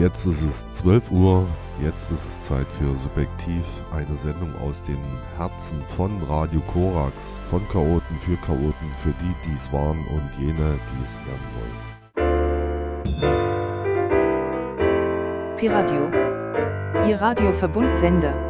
Jetzt ist es 12 Uhr, jetzt ist es Zeit für Subjektiv, eine Sendung aus den Herzen von Radio Korax, von Chaoten für Chaoten, für die, die es waren und jene, die es werden wollen. Piradio, Ihr Radioverbundsender.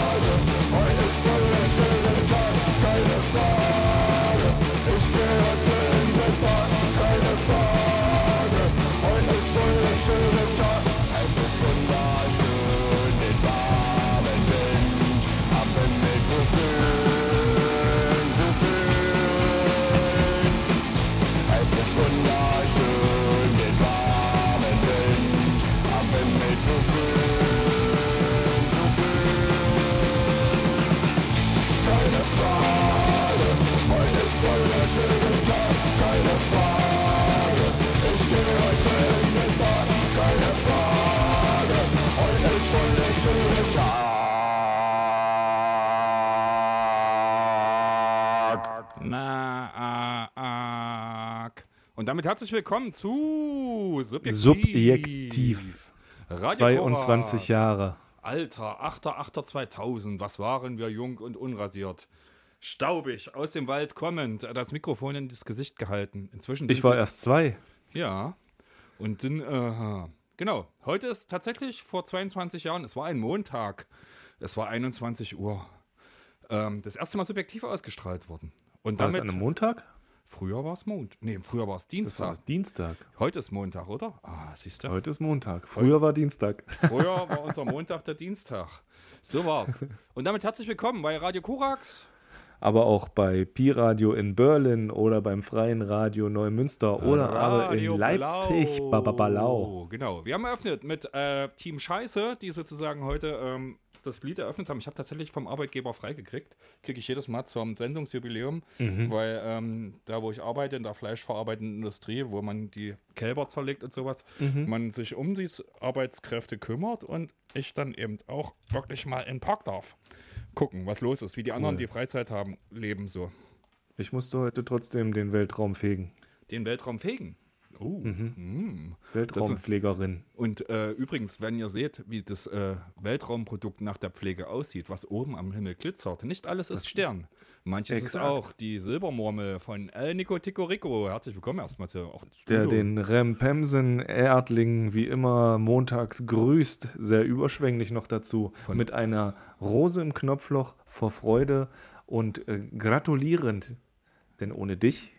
damit herzlich willkommen zu Subjektiv. Subjektiv. 22 Jahre. Alter, 8.8.2000. Was waren wir jung und unrasiert? Staubig, aus dem Wald kommend, das Mikrofon in das Gesicht gehalten. Inzwischen. Ich war erst zwei. Ja. Und dann, äh, genau. Heute ist tatsächlich vor 22 Jahren, es war ein Montag. Es war 21 Uhr. Ähm, das erste Mal subjektiv ausgestrahlt worden. Und war damit, es an einem Montag? Früher war es Montag. Nee, früher war es Dienstag. Das war Dienstag. Heute ist Montag, oder? Ah, siehst du. Heute ist Montag. Früher Heute, war Dienstag. Früher war unser Montag der Dienstag. So war's. Und damit herzlich willkommen bei Radio Kurax. Aber auch bei Pi-Radio in Berlin oder beim Freien Radio Neumünster oder Radio aber in Leipzig, Bababalau. Genau. Wir haben eröffnet mit äh, Team Scheiße, die sozusagen heute ähm, das Lied eröffnet haben, ich habe tatsächlich vom Arbeitgeber freigekriegt. Kriege ich jedes Mal zum Sendungsjubiläum, mhm. weil ähm, da, wo ich arbeite, in der fleischverarbeitenden Industrie, wo man die Kälber zerlegt und sowas, mhm. man sich um die Arbeitskräfte kümmert und ich dann eben auch wirklich mal in den Park darf. Gucken, was los ist, wie die cool. anderen, die Freizeit haben, leben so. Ich musste heute trotzdem den Weltraum fegen. Den Weltraum fegen? Oh, mhm. mm. Weltraumpflegerin. Und äh, übrigens, wenn ihr seht, wie das äh, Weltraumprodukt nach der Pflege aussieht, was oben am Himmel glitzert, nicht alles das ist Stern. Manches exakt. ist auch die Silbermurmel von El Nico Ticorico. Herzlich willkommen erstmal zu auch Der den Rempemsen Erdling wie immer montags grüßt, sehr überschwänglich noch dazu, von mit einer Rose im Knopfloch vor Freude und äh, gratulierend. Denn ohne dich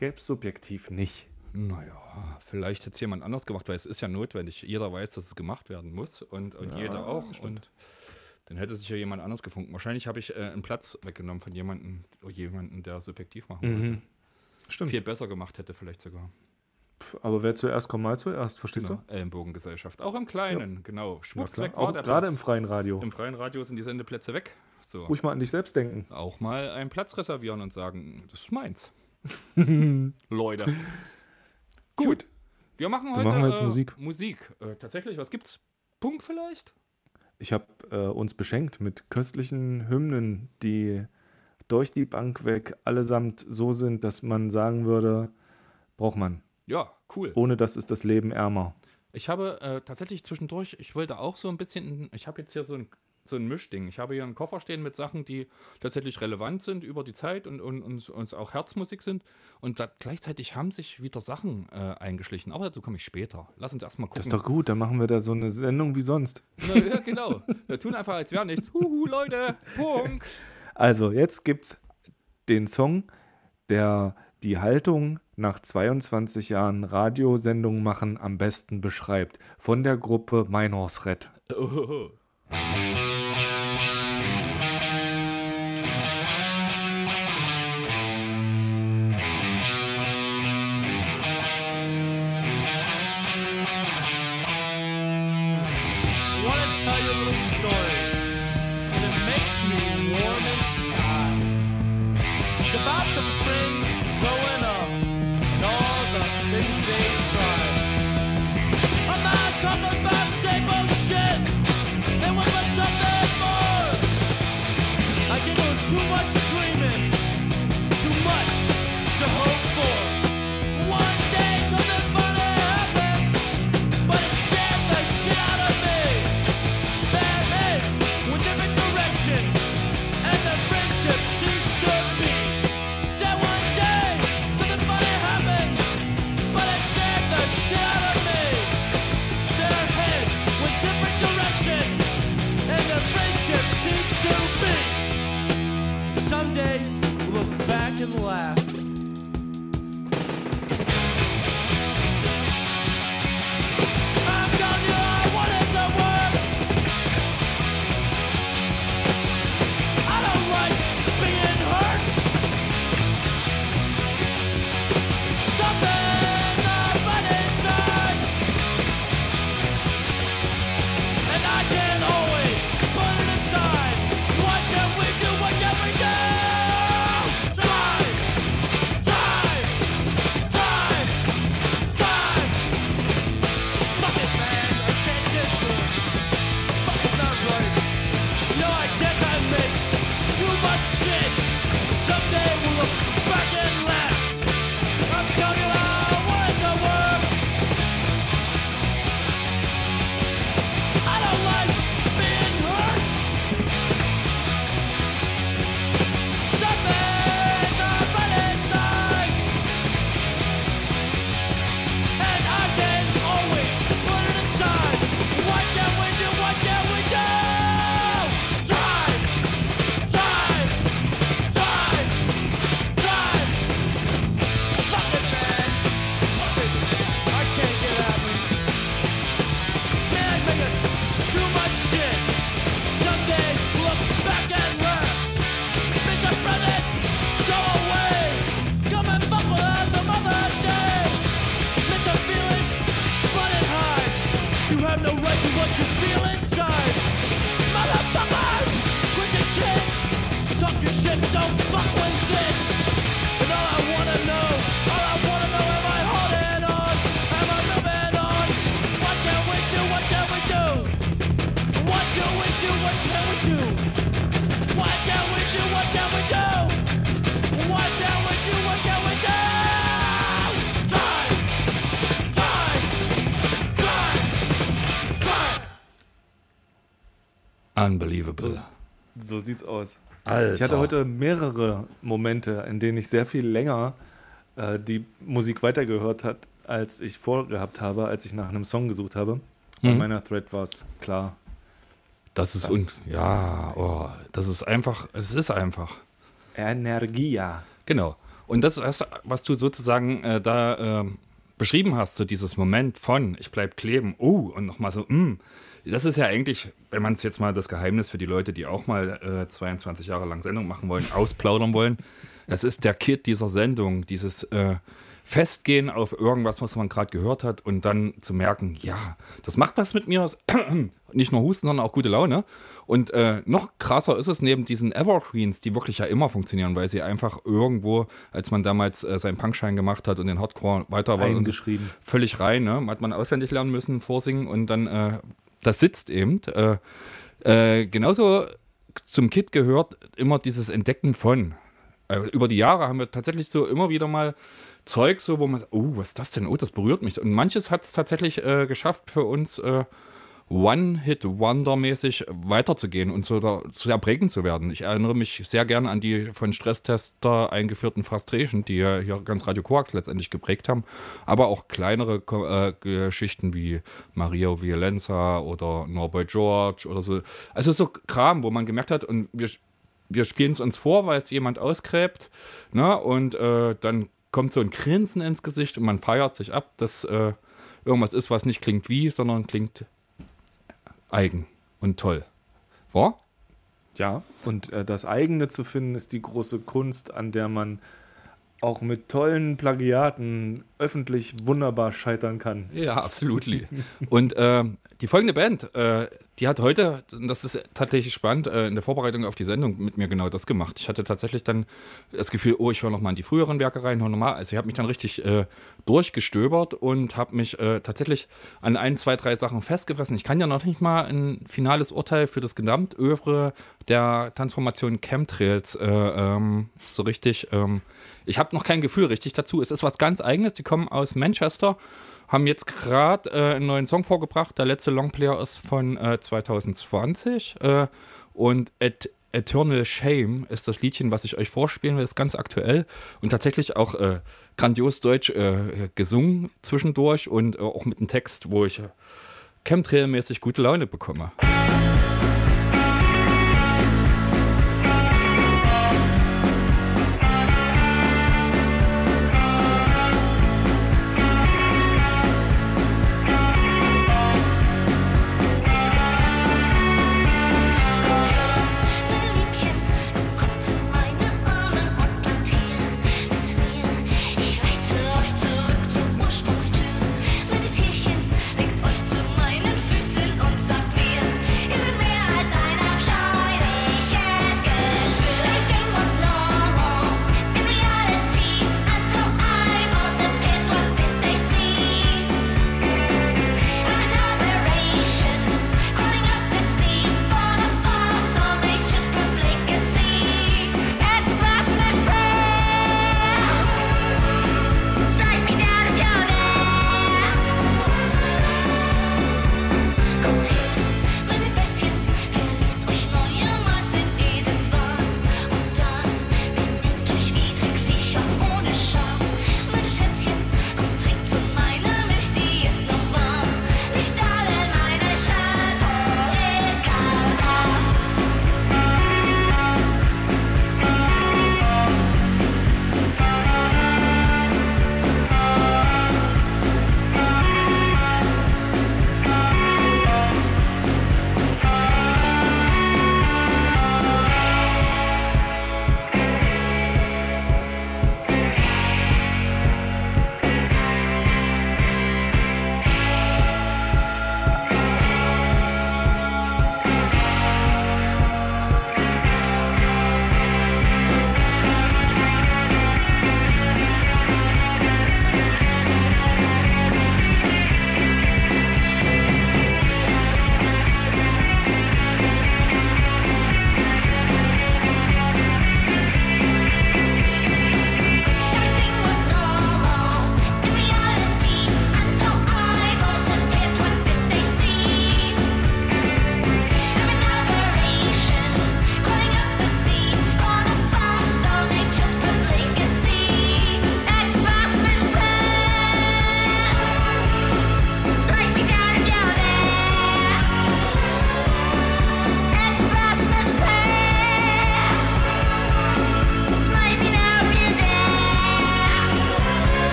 gäbe es subjektiv nicht. Naja, vielleicht hätte es jemand anders gemacht, weil es ist ja notwendig. Jeder weiß, dass es gemacht werden muss und, und jeder auch. Und dann hätte sich ja jemand anders gefunden. Wahrscheinlich habe ich äh, einen Platz weggenommen von jemandem, jemanden, der subjektiv machen wollte. Mhm. Stimmt. Viel besser gemacht hätte vielleicht sogar. Pff, Aber wer zuerst kommt, mal zuerst, verstehst Genau. Ellenbogengesellschaft. Auch im Kleinen, genau. du? Schwupps Ja, weg war Auch der gerade im Platz. freien Radio. Im freien Radio sind die Sendeplätze weg. So. Ruhig mal an dich selbst denken. Auch mal einen Platz reservieren und sagen, das ist meins. Leute. Gut. Wir machen Dann heute machen wir jetzt äh, Musik. Musik. Äh, tatsächlich, was gibt's? Punk vielleicht? Ich habe äh, uns beschenkt mit köstlichen Hymnen, die durch die Bank weg allesamt so sind, dass man sagen würde, braucht man. Ja, cool. Ohne das ist das Leben ärmer. Ich habe äh, tatsächlich zwischendurch, ich wollte auch so ein bisschen, ich habe jetzt hier so ein, so ein Mischding. Ich habe hier einen Koffer stehen mit Sachen, die tatsächlich relevant sind über die Zeit und, und, und uns auch Herzmusik sind. Und gleichzeitig haben sich wieder Sachen äh, eingeschlichen. Aber dazu komme ich später. Lass uns erstmal gucken. Das ist doch gut, dann machen wir da so eine Sendung wie sonst. Na, ja, genau. Wir tun einfach, als wäre nichts. Huhu, Leute, Punk. Also, jetzt gibt's den Song, der die Haltung nach 22 Jahren Radiosendung machen am besten beschreibt. Von der Gruppe Meinhorsred. Oh. Unbelievable. So sieht's aus. Alter. Ich hatte heute mehrere Momente, in denen ich sehr viel länger äh, die Musik weitergehört hat, als ich vorgehabt habe, als ich nach einem Song gesucht habe. Bei Mhm. meiner Thread war es klar. Das ist Das- un ja, oh, das ist einfach, es ist einfach. Energia. Genau. Und das ist, was du sozusagen äh, da ähm, beschrieben hast, so dieses Moment von, ich bleib kleben, oh, und nochmal so, mm, das ist ja eigentlich, wenn man es jetzt mal das Geheimnis für die Leute, die auch mal äh, 22 Jahre lang Sendung machen wollen, ausplaudern wollen, das ist der Kit dieser Sendung, dieses äh, Festgehen auf irgendwas, was man gerade gehört hat und dann zu merken, ja, das macht was mit mir, nicht nur Husten, sondern auch gute Laune. Und äh, noch krasser ist es neben diesen Evergreens, die wirklich ja immer funktionieren, weil sie einfach irgendwo, als man damals äh, seinen Punkschein gemacht hat und den Hardcore weiter war, völlig rein, ne? Hat man auswendig lernen müssen, vorsingen und dann, äh, das sitzt eben. Äh, äh, genauso zum Kit gehört immer dieses Entdecken von. Äh, über die Jahre haben wir tatsächlich so immer wieder mal Zeug, so wo man, oh, was ist das denn? Oh, das berührt mich. Und manches hat es tatsächlich äh, geschafft für uns, äh, One-Hit-Wonder-mäßig weiterzugehen und so da, sehr prägend zu werden. Ich erinnere mich sehr gerne an die von Stresstester eingeführten Frustration, die ja hier ganz Radio Coax letztendlich geprägt haben, aber auch kleinere äh, Geschichten wie Maria Violenza oder Norboy George oder so. Also so Kram, wo man gemerkt hat, und wir, wir spielen es uns vor, weil es jemand ausgräbt, ne? und äh, dann kommt so ein Grinsen ins Gesicht und man feiert sich ab, dass äh, irgendwas ist, was nicht klingt wie, sondern klingt eigen und toll. War? Ja, und äh, das eigene zu finden, ist die große Kunst, an der man auch mit tollen Plagiaten öffentlich wunderbar scheitern kann. Ja, absolut. und ähm, die folgende Band, äh, die hat heute, das ist tatsächlich spannend, äh, in der Vorbereitung auf die Sendung mit mir genau das gemacht. Ich hatte tatsächlich dann das Gefühl, oh, ich höre noch mal in die früheren Werke rein, höre noch mal. Also ich habe mich dann richtig äh, durchgestöbert und habe mich äh, tatsächlich an ein, zwei, drei Sachen festgefressen. Ich kann ja noch nicht mal ein finales Urteil für das Gesamtövre der Transformation Chemtrails äh, ähm, so richtig. Ähm, ich habe noch kein Gefühl richtig dazu. Es ist was ganz Eigenes. Die kommen aus Manchester haben jetzt gerade äh, einen neuen Song vorgebracht. Der letzte Longplayer ist von äh, 2020 äh, und Et Eternal Shame ist das Liedchen, was ich euch vorspielen will. Ist ganz aktuell und tatsächlich auch äh, grandios deutsch äh, gesungen zwischendurch und äh, auch mit einem Text, wo ich Chemtrail-mäßig gute Laune bekomme.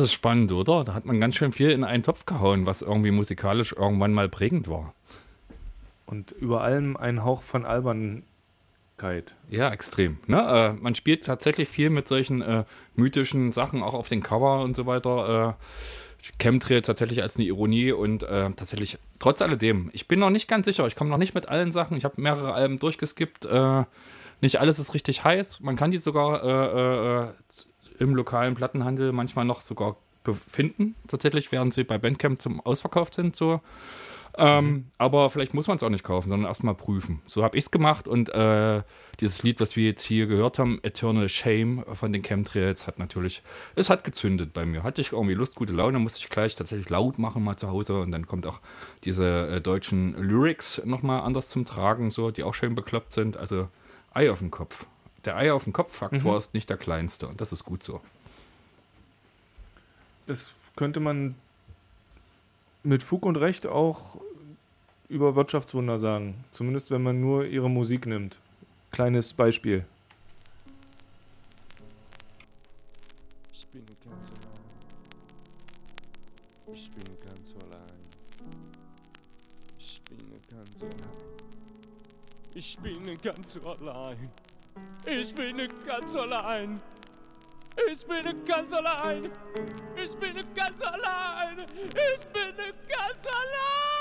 Ist spannend, oder? Da hat man ganz schön viel in einen Topf gehauen, was irgendwie musikalisch irgendwann mal prägend war. Und über allem ein Hauch von Albernkeit. Ja, extrem. Ne? Äh, man spielt tatsächlich viel mit solchen äh, mythischen Sachen, auch auf den Cover und so weiter. Äh, Chemtrail tatsächlich als eine Ironie und äh, tatsächlich, trotz alledem, ich bin noch nicht ganz sicher, ich komme noch nicht mit allen Sachen, ich habe mehrere Alben durchgeskippt, äh, nicht alles ist richtig heiß, man kann die sogar äh, äh, im lokalen Plattenhandel manchmal noch sogar befinden, tatsächlich, während sie bei Bandcamp zum Ausverkauft sind, so. Ähm, Aber vielleicht muss man es auch nicht kaufen, sondern erstmal prüfen. So habe ich es gemacht und äh, dieses Lied, was wir jetzt hier gehört haben, Eternal Shame von den Chemtrails, hat natürlich, es hat gezündet bei mir. Hatte ich irgendwie Lust, gute Laune, musste ich gleich tatsächlich laut machen mal zu Hause und dann kommt auch diese äh, deutschen Lyrics nochmal anders zum Tragen, so, die auch schön bekloppt sind. Also Ei auf dem Kopf. Der Ei auf dem Kopf-Faktor ist nicht der kleinste und das ist gut so. Das könnte man mit Fug und Recht auch über Wirtschaftswunder sagen. Zumindest wenn man nur ihre Musik nimmt. Kleines Beispiel. Ich bin ganz allein. Ich bin ganz allein. Ich bin ganz allein. Ich bin ganz allein. Ich bin ganz allein. Ich bin ganz allein. Ich bin ganz allein. Ich bin ganz allein.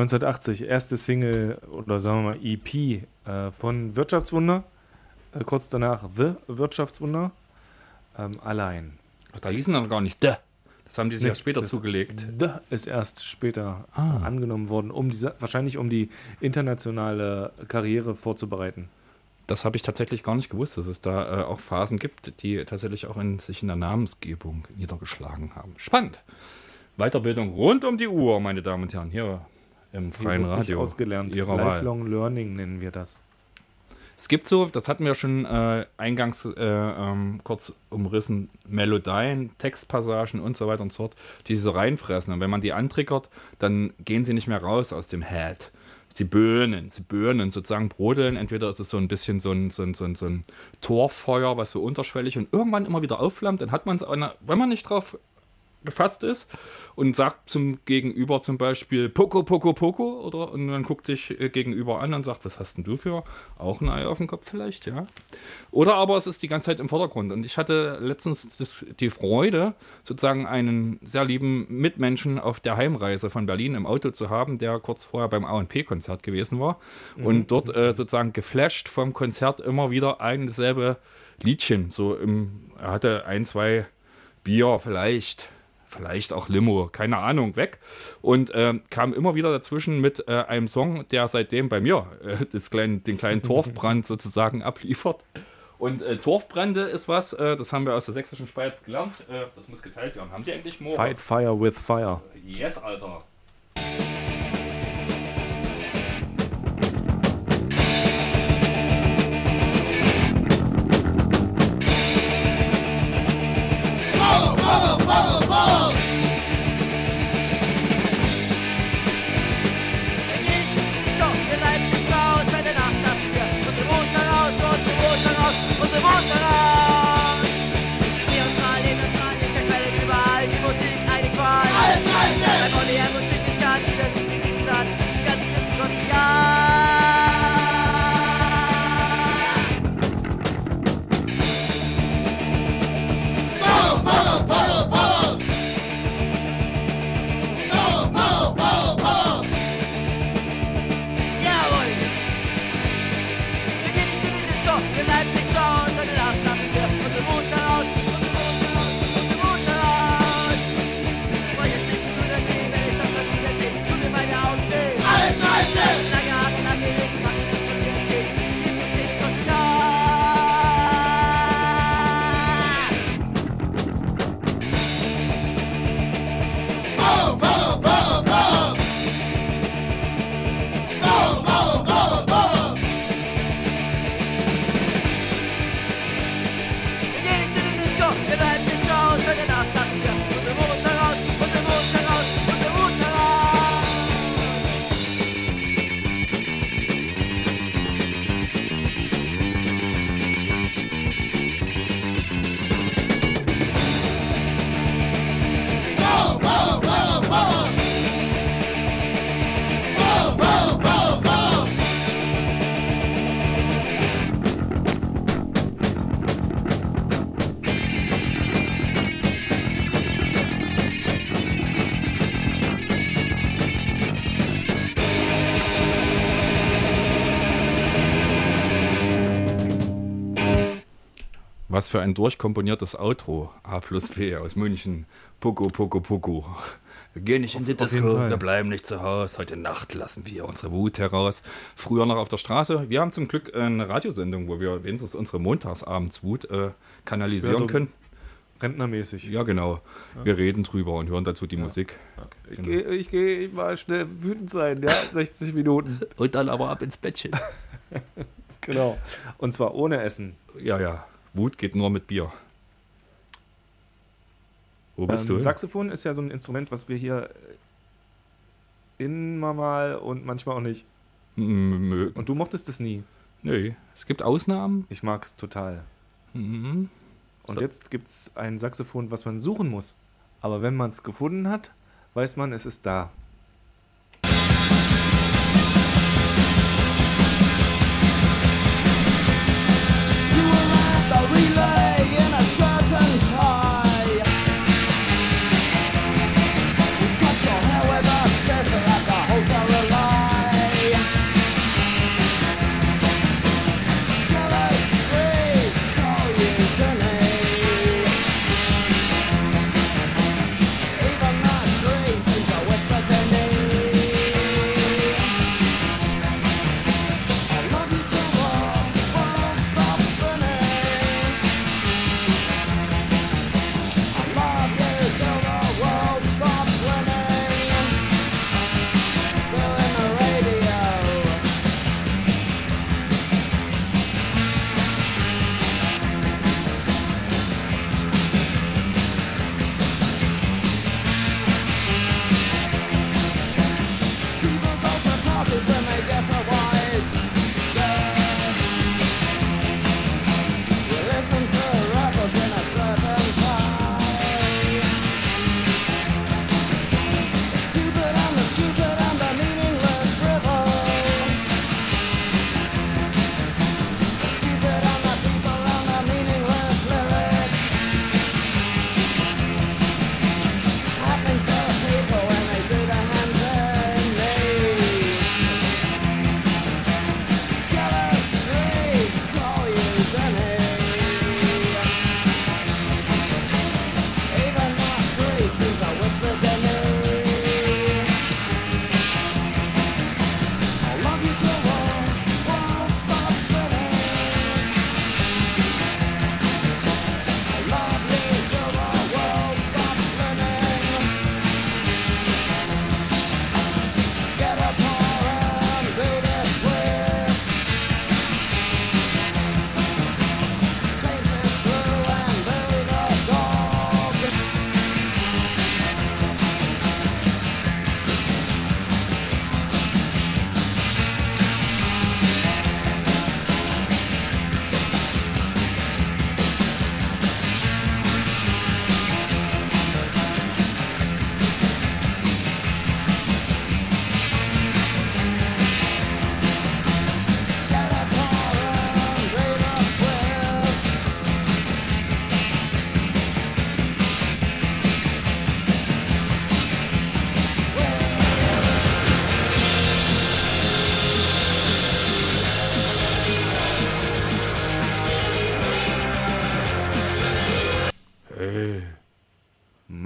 1980, erste Single oder sagen wir mal EP äh, von Wirtschaftswunder. Äh, kurz danach The Wirtschaftswunder. Ähm, allein. Ach, da hießen dann gar nicht de. Das haben die sich Nee, erst später zugelegt. The ist erst später äh, angenommen worden, um diese, wahrscheinlich um die internationale Karriere vorzubereiten. Das habe ich tatsächlich gar nicht gewusst, dass es da äh, auch Phasen gibt, die tatsächlich auch in, sich in der Namensgebung niedergeschlagen haben. Spannend. Weiterbildung rund um die Uhr, meine Damen und Herren, hier im freien Radio. Ausgelernt. Ihrer Wahl. Lifelong Learning nennen wir das. Es gibt so, das hatten wir schon äh, eingangs äh, ähm, kurz umrissen, Melodien, Textpassagen und so weiter und so fort, die sie so reinfressen. Und wenn man die antriggert, dann gehen sie nicht mehr raus aus dem Head. Sie böhnen, sie böhnen, sozusagen brodeln. Entweder ist es so ein bisschen so ein, so ein, so ein, so ein Torfeuer, was so unterschwellig und irgendwann immer wieder aufflammt. Dann hat man es, wenn man nicht drauf gefasst ist und sagt zum Gegenüber zum Beispiel Poco, Poco, Poco oder und dann guckt sich äh, gegenüber an und sagt, was hast denn du für? Auch ein Ei auf dem Kopf vielleicht, ja. Oder aber es ist die ganze Zeit im Vordergrund. Und ich hatte letztens das, die Freude, sozusagen einen sehr lieben Mitmenschen auf der Heimreise von Berlin im Auto zu haben, der kurz vorher beim A&P-Konzert gewesen war und dort äh, sozusagen geflasht vom Konzert immer wieder ein dasselbe Liedchen. So im, er hatte ein, zwei Bier vielleicht, vielleicht auch Limo, keine Ahnung, weg. Und ähm, kam immer wieder dazwischen mit äh, einem Song, der seitdem bei mir äh, das kleinen, den kleinen Torfbrand sozusagen abliefert. Und äh, Torfbrände ist was, äh, das haben wir aus der sächsischen Schweiz gelernt. Äh, das muss geteilt werden. Haben die eigentlich Moore? Fight Fire with Fire. Yes, Alter. Für ein durchkomponiertes Outro. A plus B aus München. Poco, Poco, Poco. Wir gehen nicht in die Disco, wir bleiben nicht zu Hause. Heute Nacht lassen wir unsere Wut heraus. Früher noch auf der Straße. Wir haben zum Glück eine Radiosendung, wo wir wenigstens unsere Montagsabendswut äh, kanalisieren Ja, so- können. Rentnermäßig. Ja, genau. Wir reden drüber und hören dazu die Musik. Ich gehe ich geh mal schnell wütend sein, ja, 60 Minuten. Und dann aber ab ins Bettchen. Genau. Und zwar ohne Essen. Ja, ja. Wut geht nur mit Bier. Wo bist Ähm, du? Saxophon ist ja so ein Instrument, was wir hier immer mal und manchmal auch nicht. M- Und du mochtest es nie. Nö. Es gibt Ausnahmen. Ich mag es total. Mhm. Und So. jetzt gibt es ein Saxophon, was man suchen muss. Aber wenn man es gefunden hat, weiß man, es ist da.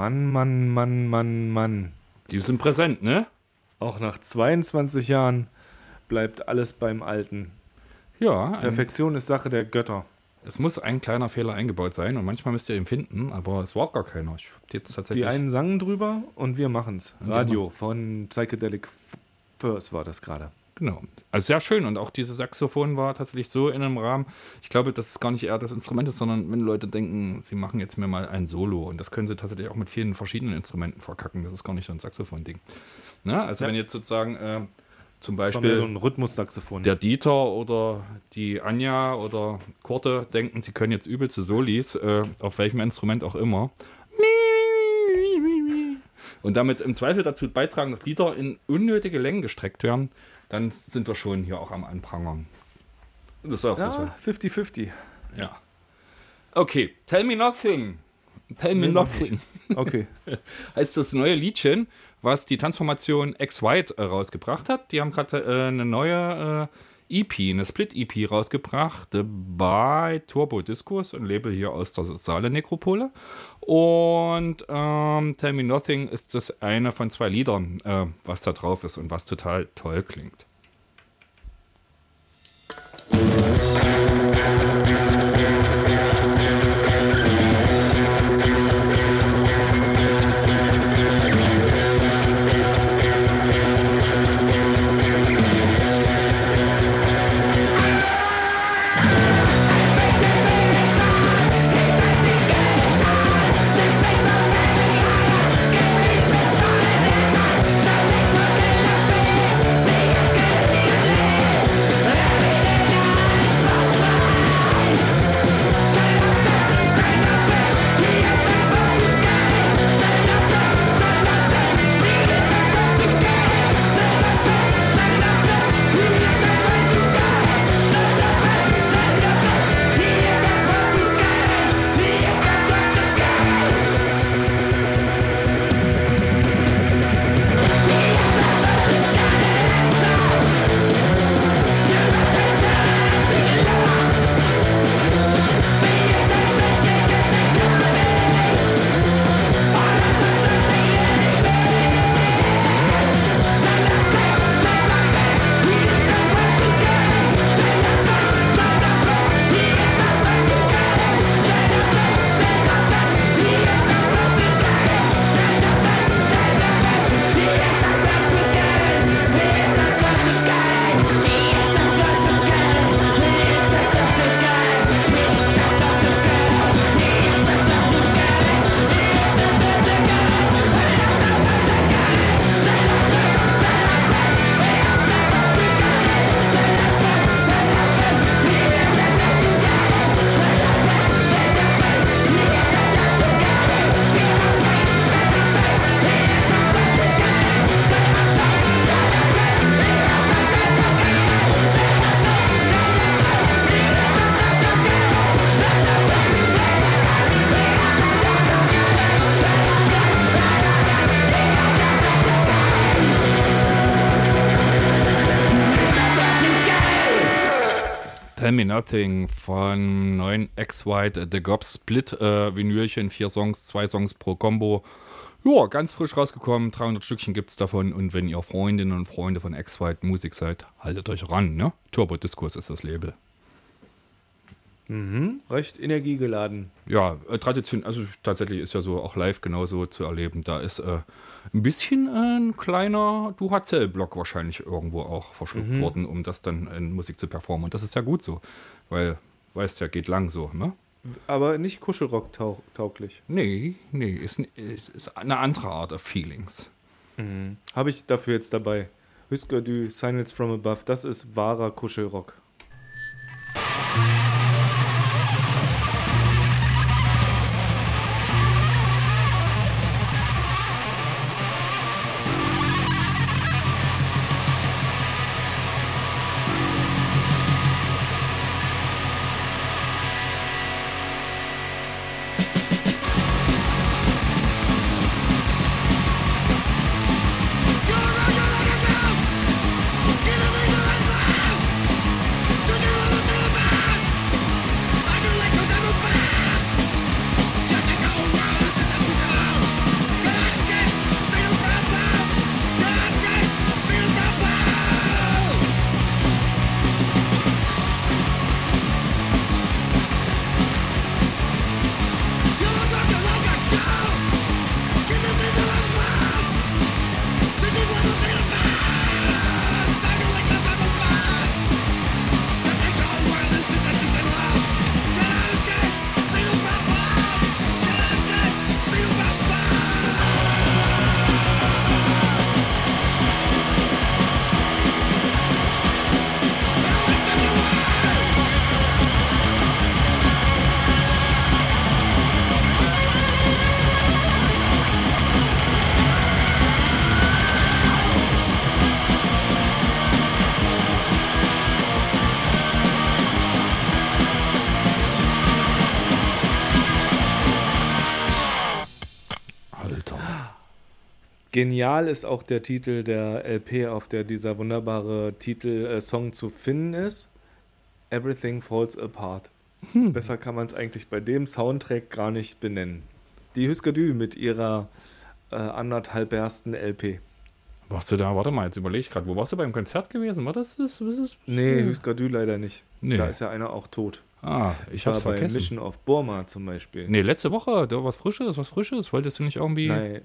Mann, Mann, Mann, Mann, Mann. Die sind präsent, ne? Auch nach 22 Jahren bleibt alles beim Alten. Ja. Perfektion ist Sache der Götter. es muss ein kleiner Fehler eingebaut sein und manchmal müsst ihr ihn finden, aber es war gar keiner. Ich hab jetzt tatsächlich. Die einen sangen drüber und wir machen's. Radio von Psychedelic First war das gerade. Genau. Also sehr schön. Und auch dieses Saxophon war tatsächlich so in einem Rahmen. Ich glaube, dass es gar nicht eher das Instrument ist, sondern wenn Leute denken, sie machen jetzt mir mal ein Solo. Und das können sie tatsächlich auch mit vielen verschiedenen Instrumenten verkacken. Das ist gar nicht so ein Saxophon-Ding. Na, also Ja. wenn jetzt sozusagen äh, zum Das Beispiel so ein Rhythmussaxophon. der Dieter oder die Anja oder Korte denken, sie können jetzt übel zu Solis, äh, auf welchem Instrument auch immer. Und damit im Zweifel dazu beitragen, dass Lieder in unnötige Längen gestreckt werden, dann sind wir schon hier auch am Anprangern. Das du ja, 50-50. so. Ja. Okay, Tell Me Nothing. Tell Me Nee, Nothing. Okay. heißt das neue Liedchen, was die Transformation X-White äh, rausgebracht hat. Die haben gerade äh, eine neue EP, eine Split-EP rausgebracht bei Turbo Discos, ein Label hier aus der Saale Nekropole. Und ähm, Tell Me Nothing ist das eine von zwei Liedern, äh, was da drauf ist und was total toll klingt. Nothing von neuen X-White The Gob Split äh, Vinylchen, vier Songs, zwei Songs pro Combo. Ja, ganz frisch rausgekommen, 300 Stückchen gibt es davon und wenn ihr Freundinnen und Freunde von X-White Musik seid, haltet euch ran, ne? Turbo Diskurs ist das Label. Mhm, recht energiegeladen. Ja, äh, Tradition, also tatsächlich ist ja so auch live genauso zu erleben. Da ist äh, ein bisschen äh, ein kleiner Duracell-Block wahrscheinlich irgendwo auch verschluckt worden, um das dann in Musik zu performen. Und das ist ja gut so, weil, weißt ja, geht lang so, ne? Aber nicht Kuschelrock tau tauglich. Nee, nee, ist, ist eine andere Art of Feelings. Habe ich dafür jetzt dabei. Husker du Signals from Above, das ist wahrer Kuschelrock. Get Genial ist auch der Titel der LP, auf der dieser wunderbare Titel äh, zu finden ist. Everything Falls Apart. Besser kann man es eigentlich bei dem Soundtrack gar nicht benennen. Die Huskadü mit ihrer äh, anderthalb ersten LP. Warst du da, warte mal, jetzt überlege ich gerade, wo warst du beim Konzert gewesen? War das das? Was ist? Nee, Huskadü leider nicht. Nee. Da ist ja einer auch tot. Ah, ich Ich war hab's bei vergessen. Mission of Burma zum Beispiel. Nee, letzte Woche, da was Frisches, was Frisches. Wolltest du nicht irgendwie. Nein.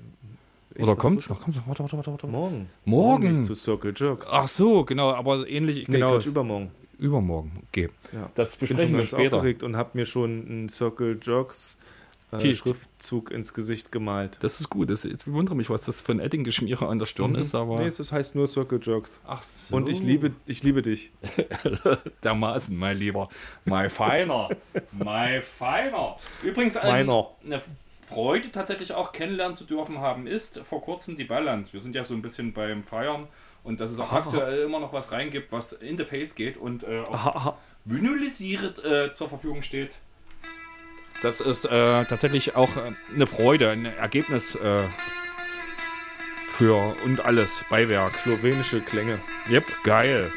Ich Oder Frisches. noch? Kommt's noch? Warte, warte, warte, warte. Morgen. Morgen? nicht zu Circle Jerks. Ach so, genau, aber ähnlich. nee, genau. Quatsch, übermorgen. Übermorgen. Okay. Ja. Das Ich besprechen wir ganz später. aufgeregt und habe mir schon einen Circle Jerks äh, Schriftzug ins Gesicht gemalt. Das ist gut. Das, jetzt wundere mich, was das für ein Eddinggeschmiere an der Stirn ist, aber. Mhm. Nee, es heißt nur Circle Jerks. Ach so. Und ich liebe, ich liebe dich. Dermaßen, mein Lieber. My Feiner. My Feiner. Übrigens, ein, Meiner. eine Freude tatsächlich auch kennenlernen zu dürfen haben, ist vor kurzem die Balance. Wir sind ja so ein bisschen beim Feiern und dass es auch Aha. aktuell immer noch was reingibt, was in the face geht und äh, auch Aha, vinylisiert äh, zur Verfügung steht. Das ist äh, tatsächlich auch äh, eine Freude, ein Ergebnis äh, für und alles, Beiwerk. Slowenische Klänge. Yep, geil.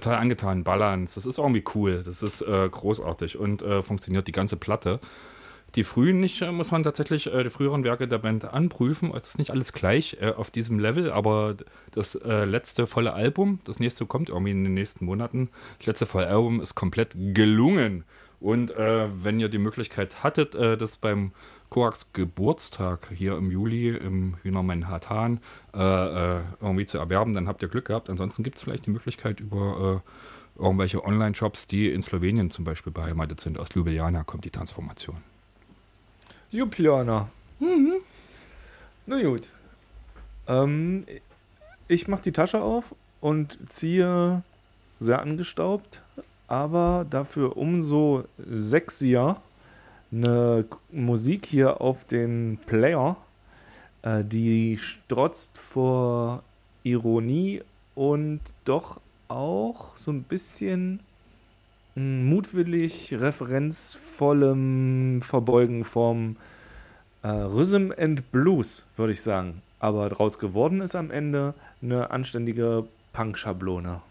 Total angetan. Balance, das ist irgendwie cool. Das ist äh, großartig und äh, funktioniert die ganze Platte. Die frühen nicht, äh, muss man tatsächlich äh, die früheren Werke der Band anprüfen. Es ist nicht alles gleich äh, auf diesem Level, aber das äh, letzte volle Album, das nächste kommt irgendwie in den nächsten Monaten. Das letzte volle Album ist komplett gelungen. Und äh, wenn ihr die Möglichkeit hattet, äh, das beim Koax Geburtstag hier im Juli im Hühner Manhattan irgendwie zu erwerben, dann habt ihr Glück gehabt. Ansonsten gibt es vielleicht die Möglichkeit über irgendwelche Online-Shops, die in Slowenien zum Beispiel beheimatet sind. Aus Ljubljana kommt die Transformation. Juplianer. Mhm. Na gut. Ähm, ich mache die Tasche auf und ziehe sehr angestaubt, aber dafür umso sexier eine Musik hier auf den Player, äh, die strotzt vor Ironie und doch auch so ein bisschen mutwillig referenzvollem Verbeugen vom äh, Rhythm and Blues, würde ich sagen. Aber draus geworden ist am Ende eine anständige Punk-Schablone.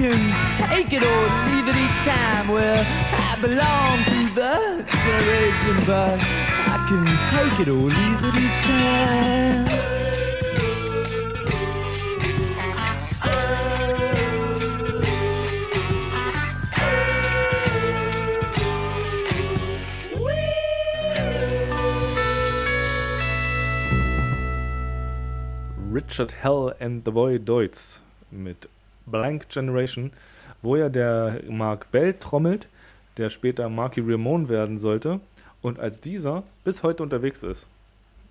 Can take it or leave it each time. Well, I belong to the generation, but I can take it or leave it each time. Richard Hell and the Deutz mit Blank Generation, wo ja der Mark Bell trommelt, der später Marky Ramone werden sollte und als dieser bis heute unterwegs ist.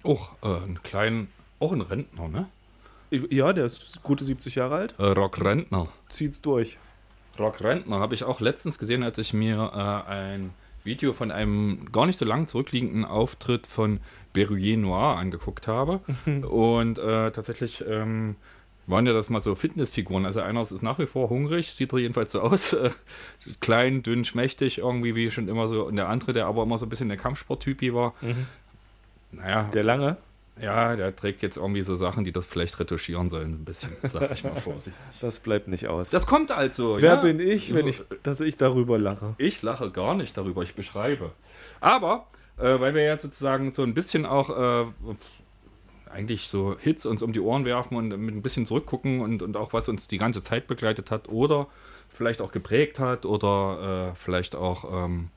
Och, äh, einen kleinen, auch ein Rentner, ne? Ja, der ist gute 70 Jahre alt, Äh, Rock-Rentner. zieht's durch. Rock Rentner habe ich auch letztens gesehen, als ich mir äh, ein Video von einem gar nicht so lang zurückliegenden Auftritt von Berruyer Noir angeguckt habe. Und äh, tatsächlich ähm, waren ja das mal so Fitnessfiguren. Also einer ist nach wie vor hungrig, sieht er jedenfalls so aus. Äh, klein, dünn, schmächtig, irgendwie wie schon immer so. Und der andere, der aber immer so ein bisschen der Kampfsporttypi war. Naja, Der lange. ja, der trägt jetzt irgendwie so Sachen, die das vielleicht retuschieren sollen, ein bisschen, sag ich mal vorsichtig. Das bleibt nicht aus. Das kommt also. Wer ja. bin ich, wenn ich, dass ich darüber lache? Ich lache gar nicht darüber, ich beschreibe. Aber, äh, weil wir ja sozusagen so ein bisschen auch äh, eigentlich so Hits uns um die Ohren werfen und mit ein bisschen zurückgucken und, und auch was uns die ganze Zeit begleitet hat oder vielleicht auch geprägt hat oder äh, vielleicht auch ähm,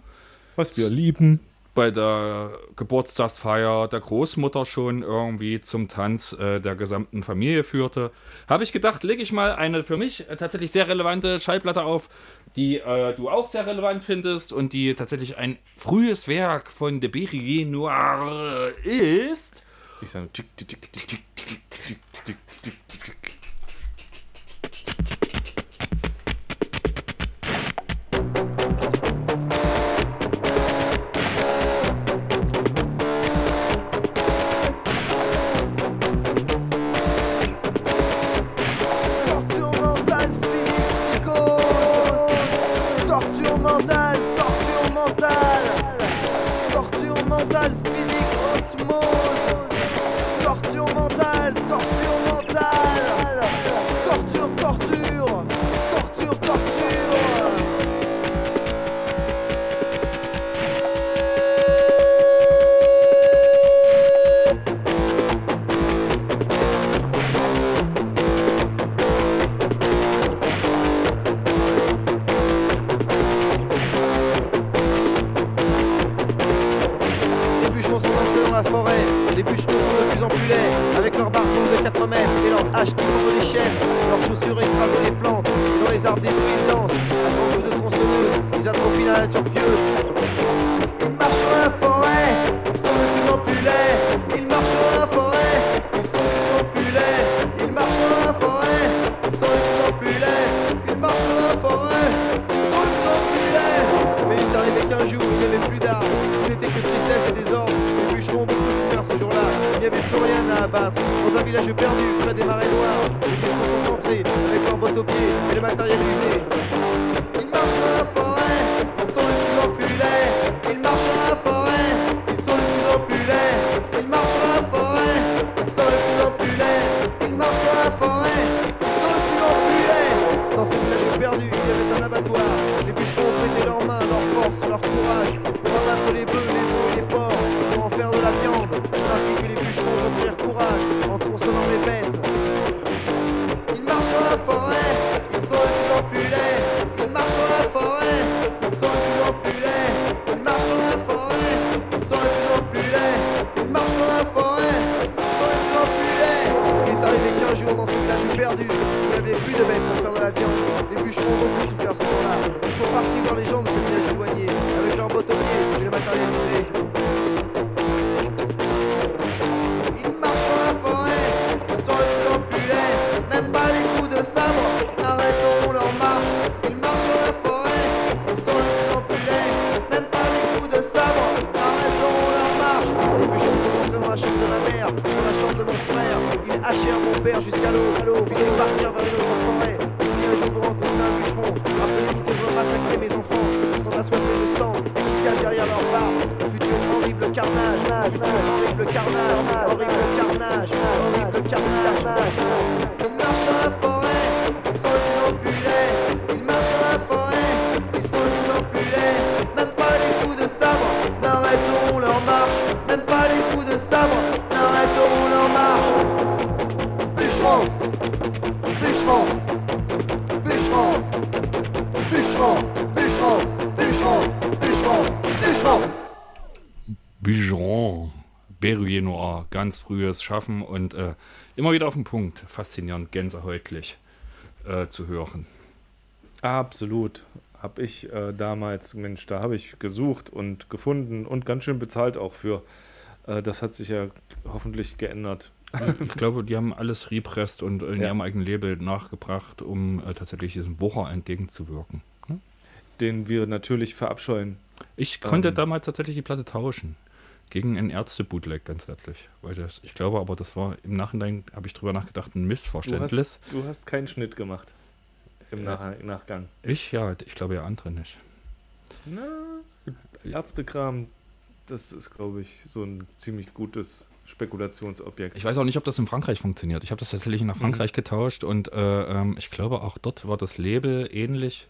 Was wir lieben. bei der Geburtstagsfeier der Großmutter schon irgendwie zum Tanz äh, der gesamten Familie führte, habe ich gedacht, lege ich mal eine für mich äh, tatsächlich sehr relevante Schallplatte auf, die äh, du auch sehr relevant findest und die tatsächlich ein frühes Werk von de Berrier Noir ist. さんのチュッチュッチュッチュッチュッチュッチュッチュッチュッチュッチュッチュッ mentale, torture mentale. Les gens de ce village éloigné, avec leurs bottes et le matériel usé. Frühes Schaffen und äh, immer wieder auf den Punkt. Faszinierend, gänsehäutlich äh, zu hören. Absolut. Hab ich äh, damals, Mensch, da habe ich gesucht und gefunden und ganz schön bezahlt auch für. Äh, das hat sich ja hoffentlich geändert. Ich glaube, die haben alles represst und in Ja. ihrem eigenen Label nachgebracht, um äh, tatsächlich diesem Wucher entgegenzuwirken. Den wir natürlich verabscheuen. Ich konnte Ähm. damals tatsächlich die Platte tauschen. Gegen ein Ärzte-Bootleg, ganz ehrlich. Weil das, ich glaube aber, das war im Nachhinein, habe ich drüber nachgedacht, ein Du Missverständnis. hast, du hast keinen Schnitt gemacht im Ja. Nach Nachgang. Ich ja, ich glaube ja andere nicht. Na, Ärztekram, das ist, glaube ich, so ein ziemlich gutes Spekulationsobjekt. Ich weiß auch nicht, ob das in Frankreich funktioniert. Ich habe das tatsächlich nach Frankreich getauscht und äh, ähm, ich glaube auch dort war das Label ähnlich.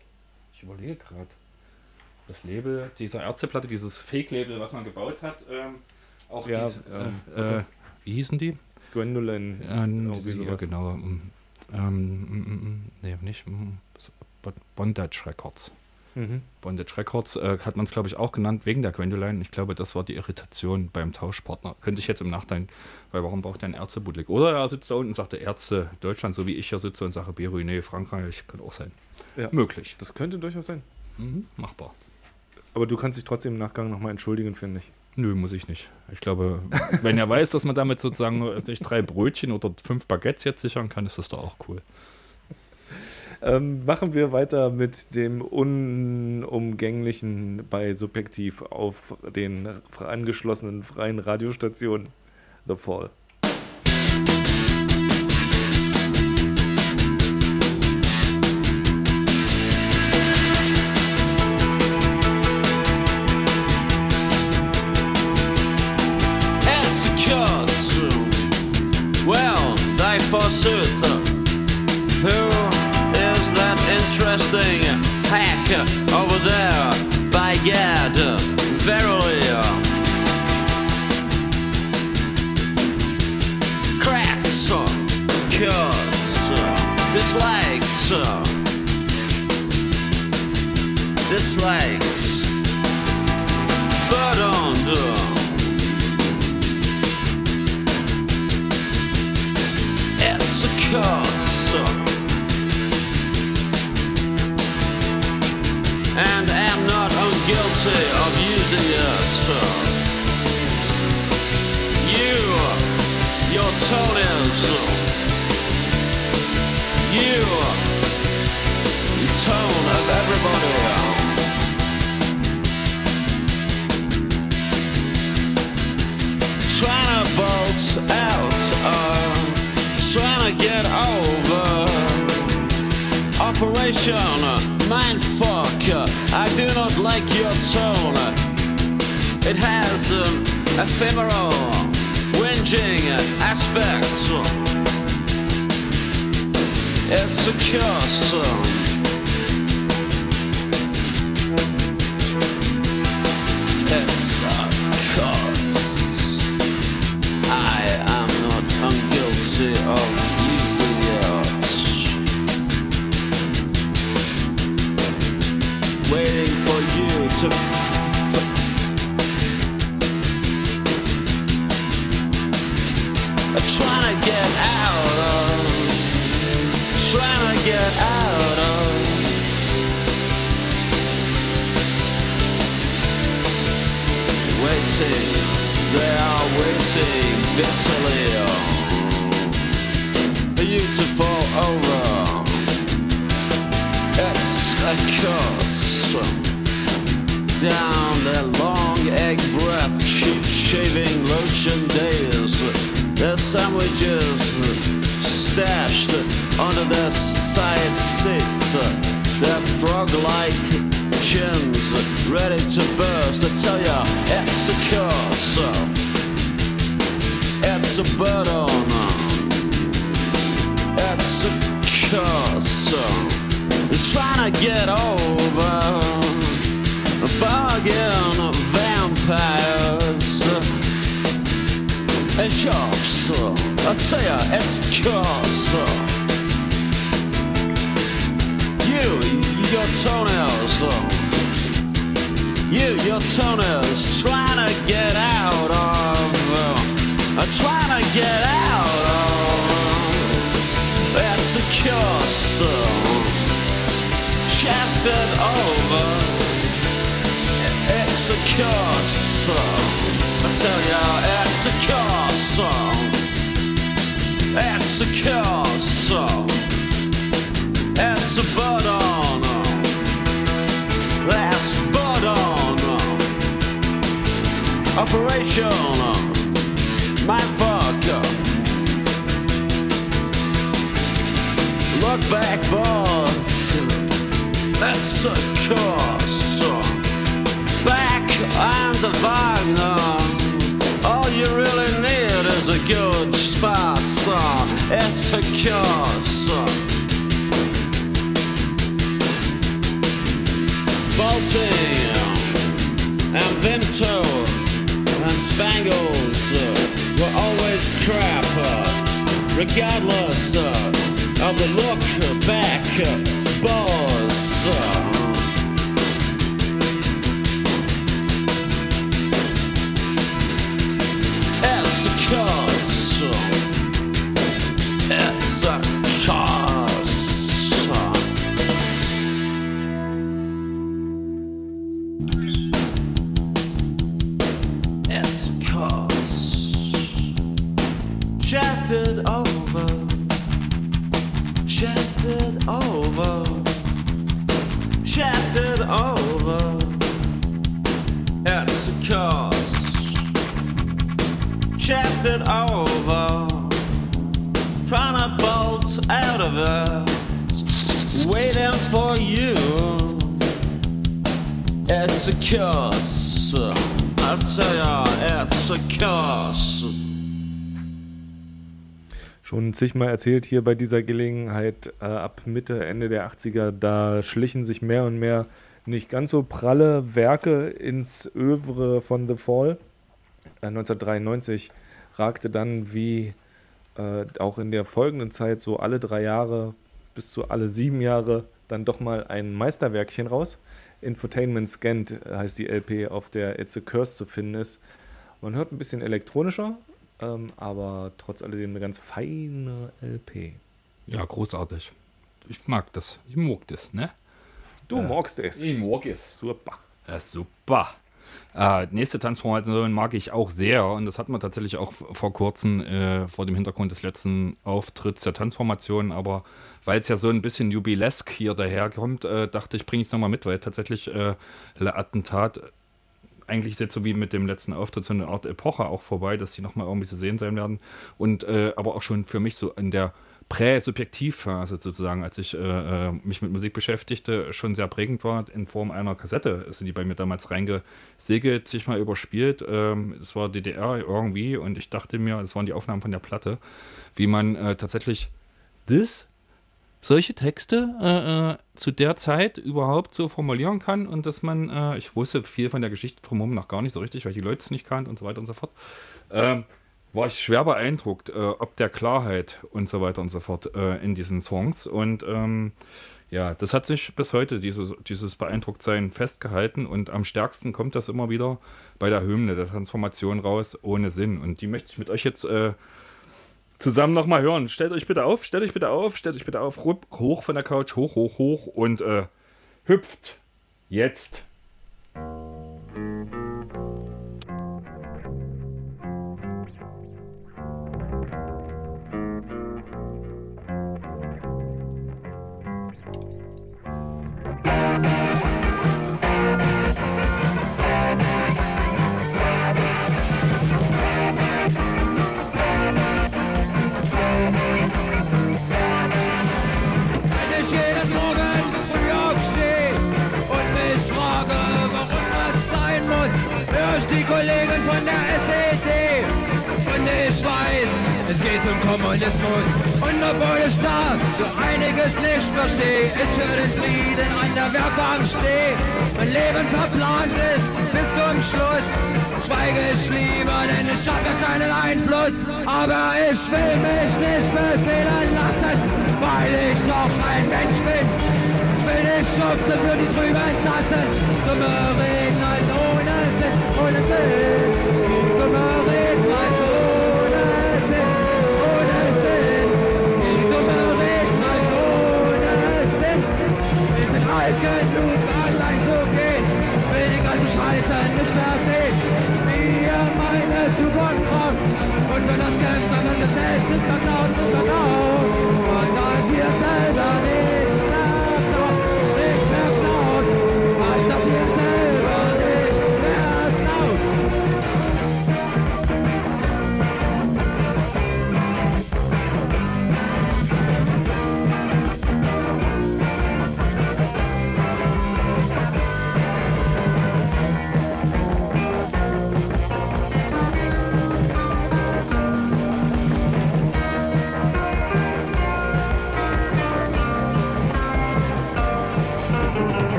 Ich überlege gerade. Das Label dieser Ärzteplatte, dieses Fake-Label, was man gebaut hat, ähm, auch Ja, diese, ähm, äh, äh, wie hießen die? Gwendolen, Äh, irgendwie ja, genau. ähm, Ähm, mm, mm, mm, nee, nicht. Bo- Bondage Records. Mhm. Bondage Records äh, hat man es, glaube ich, auch genannt wegen der Gwendoline. Ich glaube, das war die Irritation beim Tauschpartner. Könnte ich jetzt im Nachhinein, weil warum braucht er einen Ärzte-Bootleg? Oder er sitzt da unten und sagt, Ärzte Deutschland, so wie ich hier sitze und sage, Beruine, Frankreich, könnte auch sein. Ja. Möglich. Das könnte durchaus sein. Mhm, machbar. Aber du kannst dich trotzdem im Nachgang nochmal entschuldigen, finde ich. Nö, muss ich nicht. Ich glaube, wenn er weiß, dass man damit sozusagen sich drei Brötchen oder fünf Baguettes jetzt sichern kann, ist das doch auch cool. Ähm, machen wir weiter mit dem Unumgänglichen bei Subjektiv auf den angeschlossenen freien Radiostationen The Fall. Not unguilty of using it. You, your toenails. You, tone of everybody. Trying to bolt out, uh, trying to get over. Operation Mindfuck. I do not like your tone. It has an ephemeral, whinging aspect. It's a curse. It's a curse. I am not unguilty of to. Trying to get out of. Trying to get out of. Waiting, they are waiting bitterly for you to fall over. It's a curse. Down their long egg breath, cheap shaving lotion days. Their sandwiches stashed under their side seats. Their frog-like chins ready to burst. I tell ya, it's a curse. It's a burden. It's a curse. Trying to get over I tell ya, it's curse. You, your toenails. You, your toenails, trying to get out of. Uh, trying to get out of. It's a curse. Shafted over. It's a curse. I tell ya, it's a curse. It's a curse. It's a burden. That's burden. Operation. Uh, my fuck. Look back, boss. That's a curse. Back on the Wagner. You really need is a good spot. It's a curse. Bolting and Vimto and Spangles uh, were always crap, regardless uh, of the look back, uh, boss. Shafted over. Shafted over. It's a curse shafted over, trying to bolt out of it, waiting for you. It's a curse. I tell ya, it's a curse. Schon zigmal erzählt hier bei dieser Gelegenheit, äh, ab Mitte, Ende der 80er, da schlichen sich mehr und mehr nicht ganz so pralle Werke ins Övre von The Fall. Äh, 1993 ragte dann wie äh, auch in der folgenden Zeit so alle drei Jahre bis zu alle sieben Jahre dann doch mal ein Meisterwerkchen raus. Infotainment Scanned heißt die LP, auf der It's a Curse zu finden ist. Man hört ein bisschen elektronischer, ähm, aber trotz alledem eine ganz feine LP. Ja, großartig. Ich mag das. Ich mag das, ne? Du magst es. Ich mag es. Super. Ja, super. Äh, nächste Transformation mag ich auch sehr und das hatten wir tatsächlich auch vor kurzem äh, vor dem Hintergrund des letzten Auftritts der Transformation, aber weil es ja so ein bisschen jubilesk hier daherkommt, äh, dachte ich, bringe ich es nochmal mit, weil tatsächlich äh, Le Attentat eigentlich ist jetzt so wie mit dem letzten Auftritt so eine Art Epoche auch vorbei, dass die nochmal irgendwie zu sehen sein werden. Und äh, aber auch schon für mich so in der Prä-Subjektivphase sozusagen, als ich äh, äh, mich mit Musik beschäftigte, schon sehr prägend war. In Form einer Kassette sind die bei mir damals reingesegelt, sich mal überspielt. Ähm, es war DDR irgendwie und ich dachte mir, es waren die Aufnahmen von der Platte, wie man äh, tatsächlich das solche Texte äh, äh, zu der Zeit überhaupt so formulieren kann und dass man, äh, ich wusste viel von der Geschichte drumherum noch gar nicht so richtig, weil die Leute es nicht kannte und so weiter und so fort, ähm, war ich schwer beeindruckt, äh, ob der Klarheit und so weiter und so fort äh, in diesen Songs. Und ähm, ja, das hat sich bis heute, dieses, dieses Beeindrucktsein festgehalten und am stärksten kommt das immer wieder bei der Hymne der Transformation raus, ohne Sinn. Und die möchte ich mit euch jetzt äh, zusammen nochmal hören. Stellt euch bitte auf, stellt euch bitte auf, stellt euch bitte auf, hoch von der Couch, hoch, hoch, hoch und äh, hüpft jetzt. Kommunismus. Ich da so einiges nicht verstehe, ich für den Frieden an der Werkbank stehe. Mein Leben verplant ist bis zum Schluss. Schweige ich lieber, denn ich habe ja keinen Einfluss. Aber ich will mich nicht befehlen lassen, weil ich doch ein Mensch bin. Ich will nicht schubsen für die trüben Tassen. Dumme Reden ohne Sinn, ohne Sinn. Alt genug, allein zu gehen. Will die ganze Scheiße nicht mehr sehen. Wie ihr meine Zukunft braucht. Und wenn das kämpft, dann ist es selbst nicht mehr glaubt,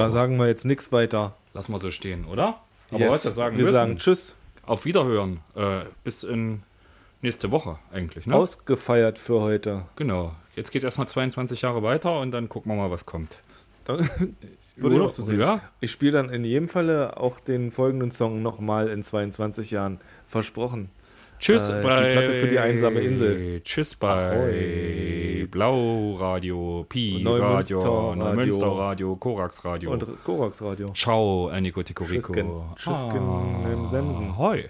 Da sagen wir jetzt nichts weiter. Lass mal so stehen, oder? Aber Yes. wir sagen wir müssen, sagen Tschüss. auf Wiederhören. Äh, bis in nächste Woche eigentlich, ne? Ausgefeiert für heute. Genau. Jetzt geht erstmal 22 Jahre weiter und dann gucken wir mal, was kommt. Dann, Würde ich auch so sehen. ja. Ich spiele dann in jedem Falle auch den folgenden Song nochmal in 22 Jahren. Versprochen. Tschüss Äh, die bei Platte für die einsame Insel. Tschüss bei Ahoi. Blau Radio, Pi Neumünster Radio. Neumünster Radio, Korax Radio. Und Korax Radio. Ciao, Enrico Ticorico. Tschüsschen. Tschüsschen im Sensen. Ahoi.